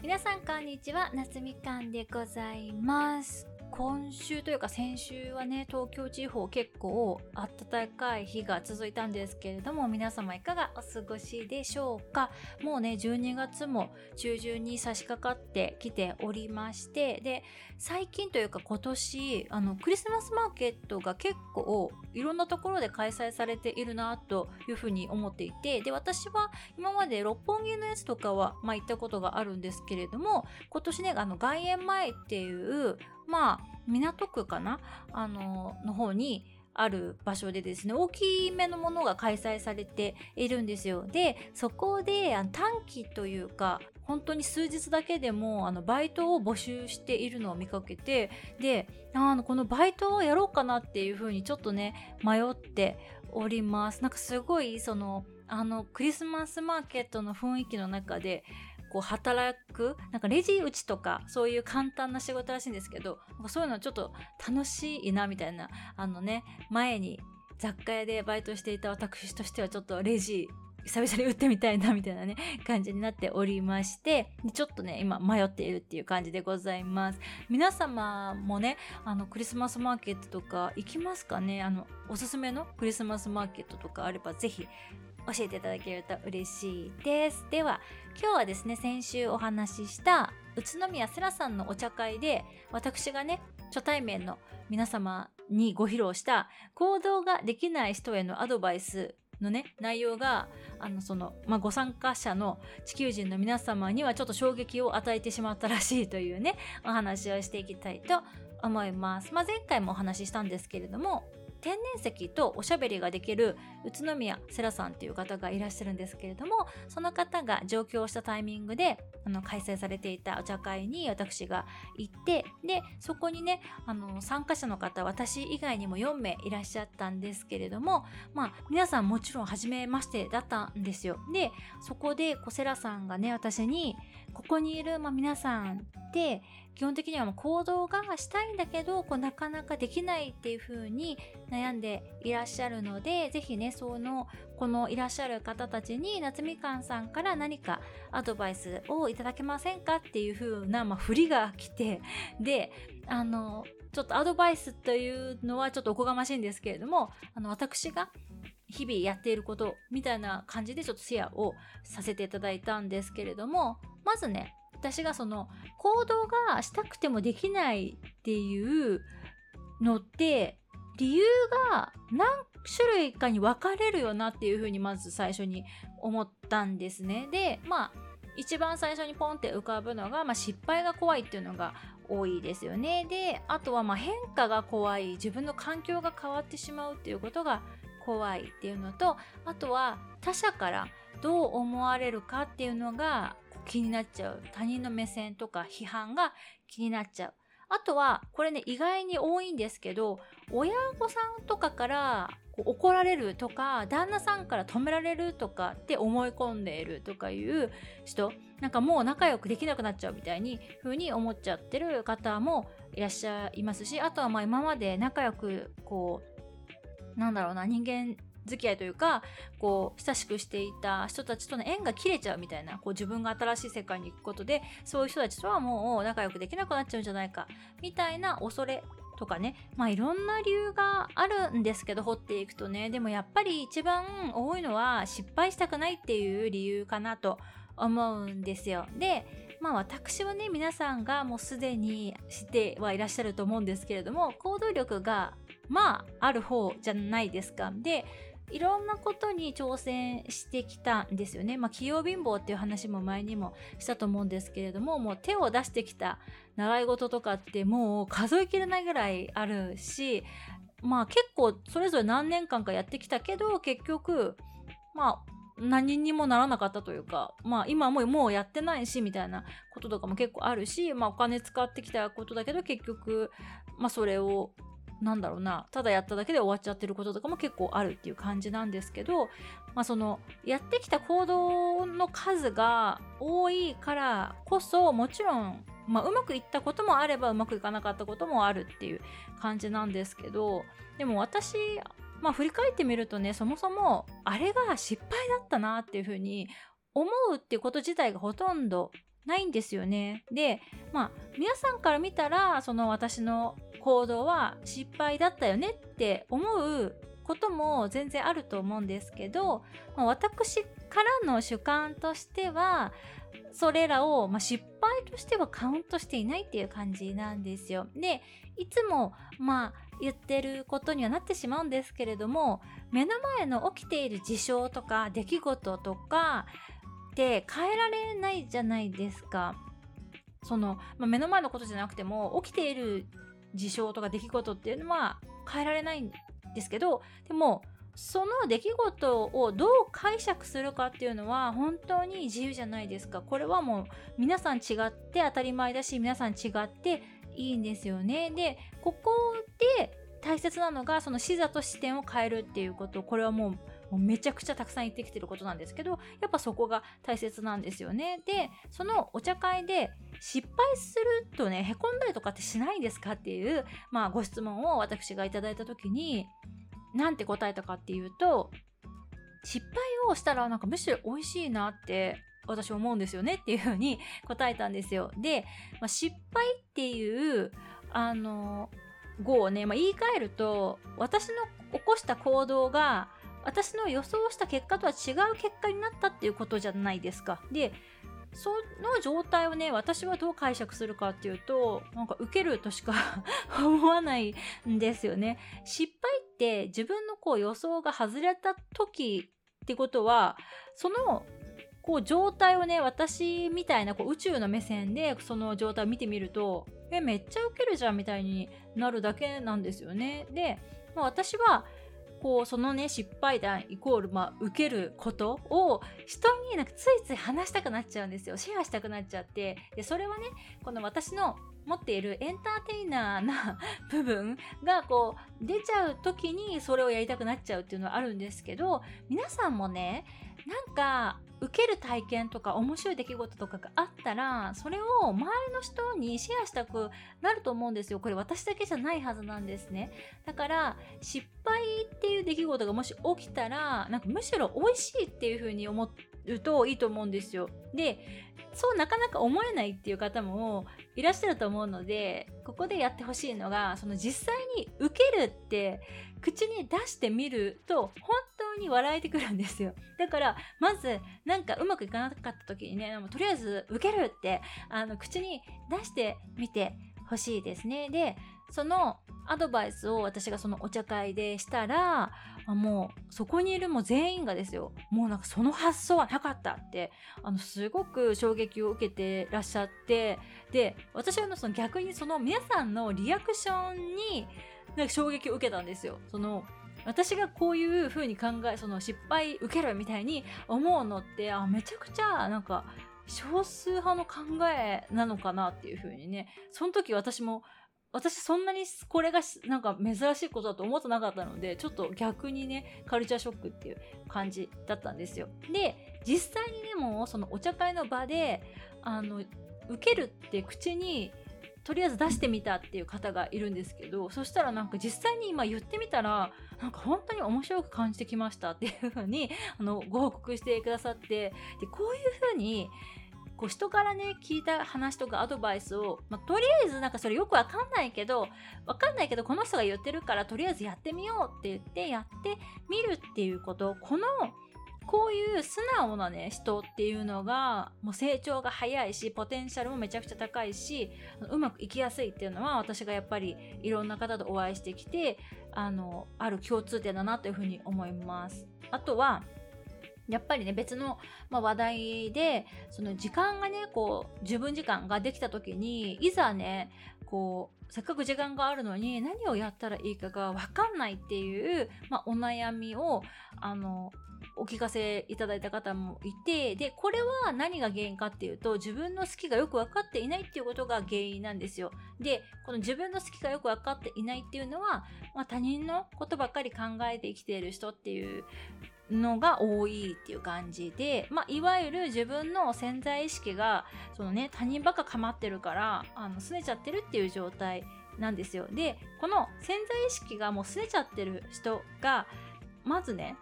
皆さんこんにちは夏みかんでございます。今週というか先週はね東京地方結構暖かい日が続いたんですけれども皆様いかがお過ごしでしょうか？もうね12月も中旬に差し掛かってきておりましてで最近というか今年あのクリスマスマーケットが結構いろんなところで開催されているなというふうに思っていてで私は今まで六本木のやつとかはまあ行ったことがあるんですけれども今年ねあの外苑前っていうまあ、港区かな？あの、の方にある場所でですね、大きめのものが開催されているんですよ。で、そこで短期というか、本当に数日だけでもあのバイトを募集しているのを見かけてであのこのバイトをやろうかなっていうふうにちょっとね迷っておりますなんかすごいそのあのクリスマスマーケットの雰囲気の中でこう働くなんかレジ打ちとかそういう簡単な仕事らしいんですけどそういうのちょっと楽しいなみたいなあのね前に雑貨屋でバイトしていた私としてはちょっとレジ久々に打ってみたいなみたいなね感じになっておりましてちょっとね今迷っているっていう感じでございます。皆様もねあのクリスマスマーケットとか行きますかね？あのおすすめのクリスマスマーケットとかあればぜひ教えていただけると嬉しいです。では今日はですね先週お話しした宇都宮セラさんのお茶会で私がね初対面の皆様にご披露した行動ができない人へのアドバイスのね内容があのその、まあ、ご参加者の地球人の皆様にはちょっと衝撃を与えてしまったらしいというねお話をしていきたいと思います。まあ、前回もお話ししたんですけれども天然石とおしゃべりができる宇都宮セラさんっていう方がいらっしゃるんですけれどもその方が上京したタイミングであの開催されていたお茶会に私が行ってでそこにねあの参加者の方私以外にも4名いらっしゃったんですけれどもまあ皆さんもちろん初めましてだったんですよ。でそこでこセラさんがね私にここにいる、まあ、皆さんって基本的にはもう行動がしたいんだけどこうなかなかできないっていう風に悩んでいらっしゃるので是非ねそのこのいらっしゃる方たちに夏みかんさんから何かアドバイスをいただけませんかっていう風なまあ振りが来てであのちょっとアドバイスというのはちょっとおこがましいんですけれどもあの私が日々やっていることみたいな感じでちょっとシェアをさせていただいたんですけれどもまずね私がその行動がしたくてもできないっていうのって理由が何種類かに分かれるよなっていうふうにまず最初に思ったんですね。でまあ一番最初にポンって浮かぶのが、まあ、失敗が怖いっていうのが多いですよね。であとはま変化が怖い自分の環境が変わってしまうっていうことが怖いっていうのとあとは他者からどう思われるかっていうのが気になっちゃう他人の目線とか批判が気になっちゃうあとはこれね意外に多いんですけど親御さんとかから怒られるとか旦那さんから止められるとかって思い込んでいるとかいう人なんかもう仲良くできなくなっちゃうみたいに風に思っちゃってる方もいらっしゃいますしあとはまあ今まで仲良くこうなんだろうな人間付き合いというかこう親しくしていた人たちとの縁が切れちゃうみたいなこう自分が新しい世界に行くことでそういう人たちとはもう仲良くできなくなっちゃうんじゃないかみたいな恐れとかね。まあいろんな理由があるんですけど掘っていくとね。でもやっぱり一番多いのは失敗したくないっていう理由かなと思うんですよ。でまあ私はね皆さんがもうすでに知ってはいらっしゃると思うんですけれども行動力がまあある方じゃないですか。でいろんなことに挑戦してきたんですよね。まあ、器用貧乏っていう話も前にもしたと思うんですけれども、もう手を出してきた習い事とかってもう数えきれないぐらいあるし、まあ結構それぞれ何年間かやってきたけど、結局、まあ何にもならなかったというか、まあ今ももうやってないしみたいなこととかも結構あるし、まあお金使ってきたことだけど結局、まあそれをなんだろうなただやっただけで終わっちゃってることとかも結構あるっていう感じなんですけど、まあ、そのやってきた行動の数が多いからこそもちろん、まあ、うまくいったこともあればうまくいかなかったこともあるっていう感じなんですけどでも私まあ振り返ってみるとねそもそもあれが失敗だったなっていうふうに思うっていうこと自体がほとんどないんですよね。で、まあ、皆さんから見たら、その私の行動は失敗だったよねって思うことも全然あると思うんですけど、まあ、私からの主観としては、それらを、まあ、失敗としてはカウントしていないっていう感じなんですよ。で、いつも、まあ、言ってることにはなってしまうんですけれども、目の前の起きている事象とか出来事とかって変えられないじゃないですか。その、まあ、目の前のことじゃなくても、起きている事象とか出来事っていうのは変えられないんですけど、でも、その出来事をどう解釈するかっていうのは本当に自由じゃないですか。これはもう皆さん違って当たり前だし皆さん違っていいんですよね。で、ここで大切なのがその視座と視点を変えるっていうこと。これはもうもうめちゃくちゃたくさん言ってきてることなんですけど、やっぱそこが大切なんですよね。で、そのお茶会で失敗するとね、へこんだりとかってしないんですかっていう、まあご質問を私がいただいた時に、なんて答えたかっていうと、失敗をしたらなんかむしろ美味しいなって私思うんですよねっていうふうに答えたんですよ。で、まあ、失敗っていう、あの、語をね、まあ、言い換えると、私の起こした行動が、私の予想した結果とは違う結果になったっていうことじゃないですか。で、その状態をね、私はどう解釈するかっていうと、なんか受けるとしか 思わないんですよね。失敗って自分のこう予想が外れた時ってことは、そのこう状態をね、私みたいなこう宇宙の目線でその状態を見てみると、え、めっちゃ受けるじゃんみたいになるだけなんですよね。で、まあ、私はこうそのね失敗談イコール、まあ、受けることを人になんかついつい話したくなっちゃうんですよ。シェアしたくなっちゃって。でそれはねこの私の持っているエンターテイナーな 部分がこう出ちゃう時にそれをやりたくなっちゃうっていうのはあるんですけど皆さんもねなんか受ける体験とか面白い出来事とかがあったらそれを周りの人にシェアしたくなると思うんですよ。これ私だけじゃないはずなんですね。だから失敗っていう出来事がもし起きたらなんかむしろ美味しいっていう風に思うといいと思うんですよ。でそうなかなか思えないっていう方もいらっしゃると思うのでここでやってほしいのがその実際に受けるって口に出してみると本当に笑えてくるんですよ。だからまずなんかうまくいかなかった時にねとりあえず受けるってあの口に出してみてほしいですね。でそのアドバイスを私がそのお茶会でしたらもうそこにいるもう全員がですよもうなんかその発想はなかったってあのすごく衝撃を受けてらっしゃってで私はその逆にその皆さんのリアクションになんか衝撃を受けたんですよ。その私がこういう風に考えその失敗受けるみたいに思うのってあめちゃくちゃなんか少数派の考えなのかなっていう風にねその時私も私そんなにこれがなんか珍しいことだと思ってなかったのでちょっと逆にねカルチャーショックっていう感じだったんですよ。で実際にでもそのお茶会の場であの受けるって口にとりあえず出してみたっていう方がいるんですけどそしたらなんか実際に今言ってみたらなんか本当に面白く感じてきましたっていう風にあにご報告してくださってでこういう風にこう人からね聞いた話とかアドバイスを、まあ、とりあえずなんかそれよくわかんないけどわかんないけどこの人が言ってるからとりあえずやってみようって言ってやってみるっていうことこのこういう素直なね人っていうのがもう成長が早いしポテンシャルもめちゃくちゃ高いしうまくいきやすいっていうのは私がやっぱりいろんな方とお会いしてきてあのある共通点だなというふうに思います。あとはやっぱりね別の、まあ、話題でその時間がねこう自分時間ができた時にいざねこうせっかく時間があるのに何をやったらいいかが分かんないっていう、まあ、お悩みをあのお聞かせいただいた方もいてでこれは何が原因かっていうと自分の好きがよく分かっていないっていうことが原因なんですよ。でこの自分の好きがよく分かっていないっていうのは、まあ、他人のことばっかり考えて生きている人っていうのが多いっていう感じで、まあ、いわゆる自分の潜在意識がその、ね、他人ばっか構ってるからあの拗ねちゃってるっていう状態なんですよ。でこの潜在意識がもう拗ねちゃってる人がまずね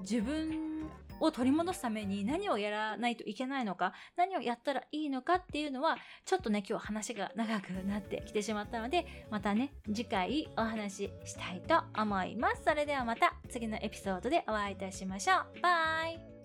自分を取り戻すために何をやらないといけないのか、何をやったらいいのかっていうのは、ちょっとね、今日話が長くなってきてしまったので、またね、次回お話ししたいと思います。それではまた次のエピソードでお会いいたしましょう。バイ